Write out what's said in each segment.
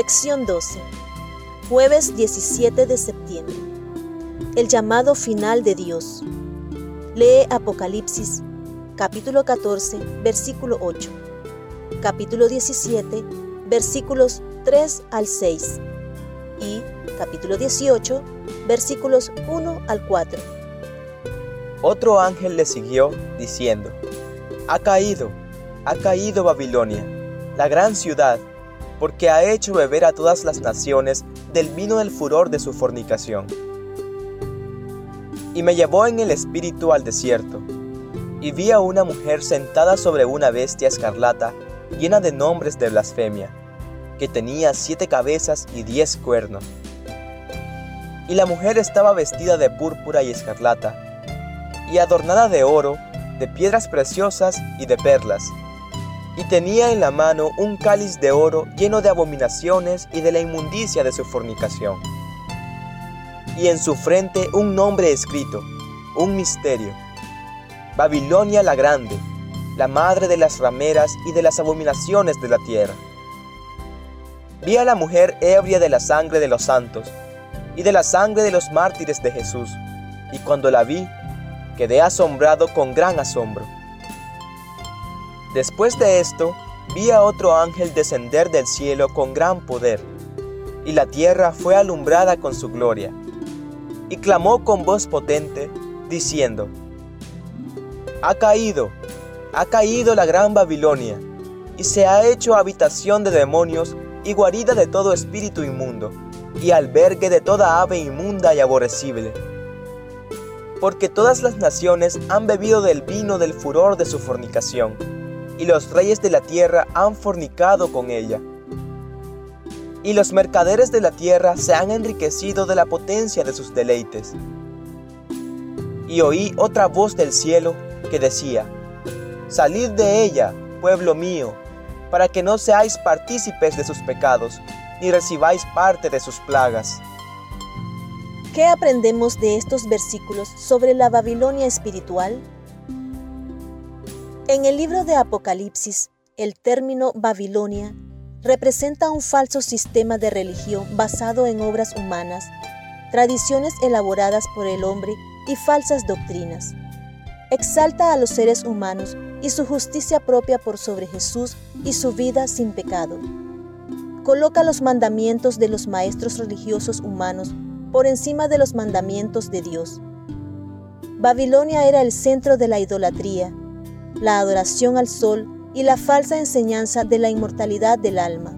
Lección 12. Jueves 17 de septiembre. El llamado final de Dios. Lee Apocalipsis, capítulo 14, versículo 8. Capítulo 17, versículos 3 al 6. Y capítulo 18, versículos 1 al 4. Otro ángel le siguió, diciendo, Ha caído, ha caído Babilonia, la gran ciudad, porque ha hecho beber a todas las naciones del vino del furor de su fornicación. Y me llevó en el espíritu al desierto, y vi a una mujer sentada sobre una bestia escarlata llena de nombres de blasfemia, que tenía siete cabezas y diez cuernos. Y la mujer estaba vestida de púrpura y escarlata, y adornada de oro, de piedras preciosas y de perlas. Y tenía en la mano un cáliz de oro lleno de abominaciones y de la inmundicia de su fornicación. Y en su frente un nombre escrito, un misterio. Babilonia la Grande, la madre de las rameras y de las abominaciones de la tierra. Vi a la mujer ebria de la sangre de los santos y de la sangre de los mártires de Jesús, y cuando la vi, quedé asombrado con gran asombro. Después de esto, vi a otro ángel descender del cielo con gran poder, y la tierra fue alumbrada con su gloria. Y clamó con voz potente, diciendo, Ha caído, ha caído la gran Babilonia, y se ha hecho habitación de demonios y guarida de todo espíritu inmundo, y albergue de toda ave inmunda y aborrecible porque todas las naciones han bebido del vino del furor de su fornicación, y los reyes de la tierra han fornicado con ella. Y los mercaderes de la tierra se han enriquecido de la potencia de sus deleites. Y oí otra voz del cielo que decía, Salid de ella, pueblo mío, para que no seáis partícipes de sus pecados, ni recibáis parte de sus plagas. ¿Qué aprendemos de estos versículos sobre la Babilonia espiritual? En el libro de Apocalipsis, el término Babilonia representa un falso sistema de religión basado en obras humanas, tradiciones elaboradas por el hombre y falsas doctrinas. Exalta a los seres humanos y su justicia propia por sobre Jesús y su vida sin pecado. Coloca los mandamientos de los maestros religiosos humanos por encima de los mandamientos de Dios. Babilonia era el centro de la idolatría, la adoración al sol y la falsa enseñanza de la inmortalidad del alma.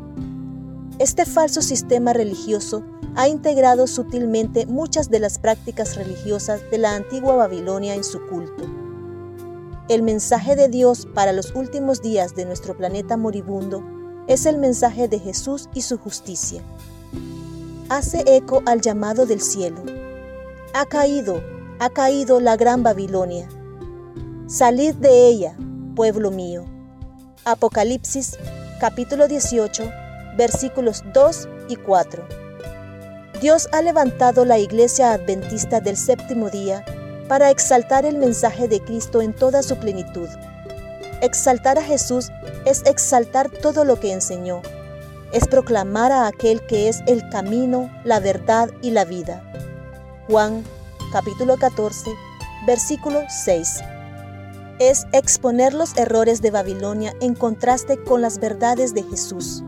Este falso sistema religioso ha integrado sutilmente muchas de las prácticas religiosas de la antigua Babilonia en su culto. El mensaje de Dios para los últimos días de nuestro planeta moribundo es el mensaje de Jesús y su justicia hace eco al llamado del cielo. Ha caído, ha caído la gran Babilonia. Salid de ella, pueblo mío. Apocalipsis capítulo 18 versículos 2 y 4. Dios ha levantado la iglesia adventista del séptimo día para exaltar el mensaje de Cristo en toda su plenitud. Exaltar a Jesús es exaltar todo lo que enseñó es proclamar a aquel que es el camino, la verdad y la vida. Juan capítulo 14, versículo 6. Es exponer los errores de Babilonia en contraste con las verdades de Jesús.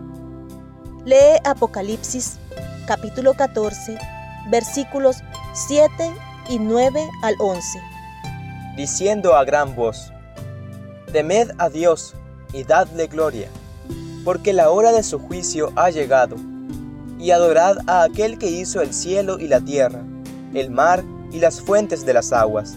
Lee Apocalipsis capítulo 14, versículos 7 y 9 al 11. Diciendo a gran voz, Temed a Dios y dadle gloria porque la hora de su juicio ha llegado. Y adorad a aquel que hizo el cielo y la tierra, el mar y las fuentes de las aguas.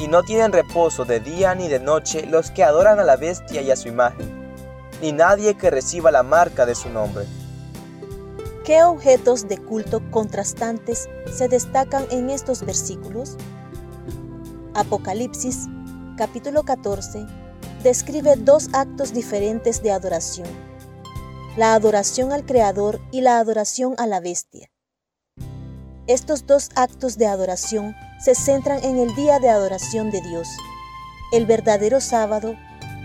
y no tienen reposo de día ni de noche los que adoran a la bestia y a su imagen, ni nadie que reciba la marca de su nombre. ¿Qué objetos de culto contrastantes se destacan en estos versículos? Apocalipsis, capítulo 14, describe dos actos diferentes de adoración, la adoración al Creador y la adoración a la bestia. Estos dos actos de adoración se centran en el día de adoración de Dios, el verdadero sábado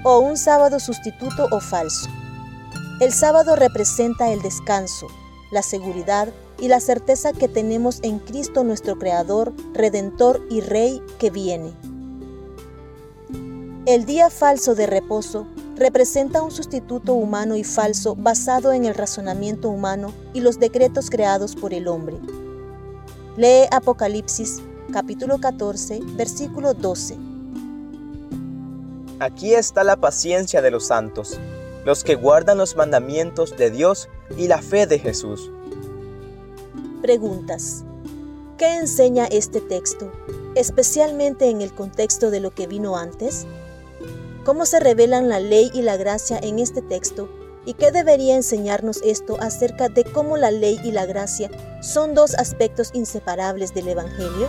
o un sábado sustituto o falso. El sábado representa el descanso, la seguridad y la certeza que tenemos en Cristo nuestro Creador, Redentor y Rey que viene. El día falso de reposo representa un sustituto humano y falso basado en el razonamiento humano y los decretos creados por el hombre. Lee Apocalipsis capítulo 14, versículo 12. Aquí está la paciencia de los santos, los que guardan los mandamientos de Dios y la fe de Jesús. Preguntas. ¿Qué enseña este texto, especialmente en el contexto de lo que vino antes? ¿Cómo se revelan la ley y la gracia en este texto? ¿Y qué debería enseñarnos esto acerca de cómo la ley y la gracia son dos aspectos inseparables del Evangelio?